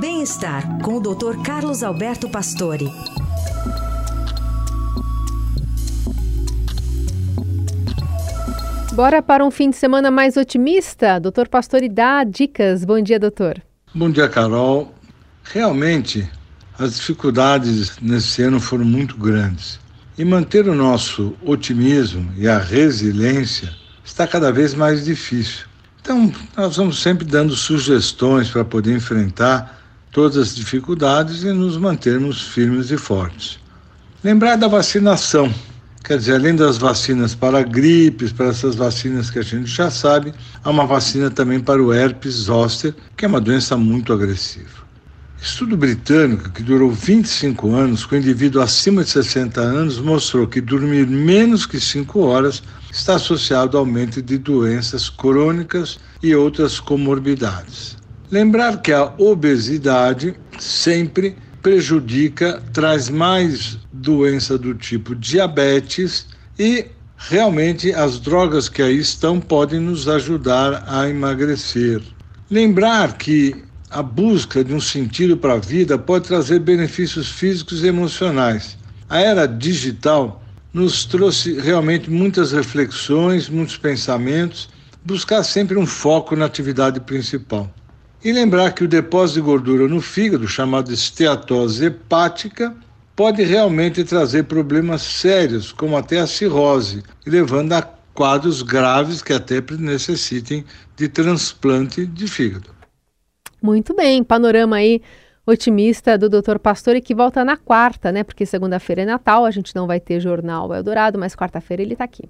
Bem-estar com o Dr. Carlos Alberto Pastore. Bora para um fim de semana mais otimista? Doutor Pastore dá dicas. Bom dia, doutor. Bom dia, Carol. Realmente, as dificuldades nesse ano foram muito grandes. E manter o nosso otimismo e a resiliência está cada vez mais difícil. Então, nós vamos sempre dando sugestões para poder enfrentar todas as dificuldades e nos mantermos firmes e fortes. Lembrar da vacinação. Quer dizer, além das vacinas para gripes, para essas vacinas que a gente já sabe, há uma vacina também para o herpes zoster, que é uma doença muito agressiva. Estudo britânico que durou 25 anos com indivíduo acima de 60 anos mostrou que dormir menos que 5 horas está associado ao aumento de doenças crônicas e outras comorbidades. Lembrar que a obesidade sempre prejudica, traz mais doença do tipo diabetes e realmente as drogas que aí estão podem nos ajudar a emagrecer. Lembrar que a busca de um sentido para a vida pode trazer benefícios físicos e emocionais. A era digital nos trouxe realmente muitas reflexões, muitos pensamentos, buscar sempre um foco na atividade principal. E lembrar que o depósito de gordura no fígado, chamado esteatose hepática, pode realmente trazer problemas sérios, como até a cirrose, levando a quadros graves que até necessitem de transplante de fígado. Muito bem, panorama aí otimista do Dr. Pastore que volta na quarta, né? Porque segunda-feira é Natal, a gente não vai ter jornal Eldorado, mas quarta-feira ele está aqui.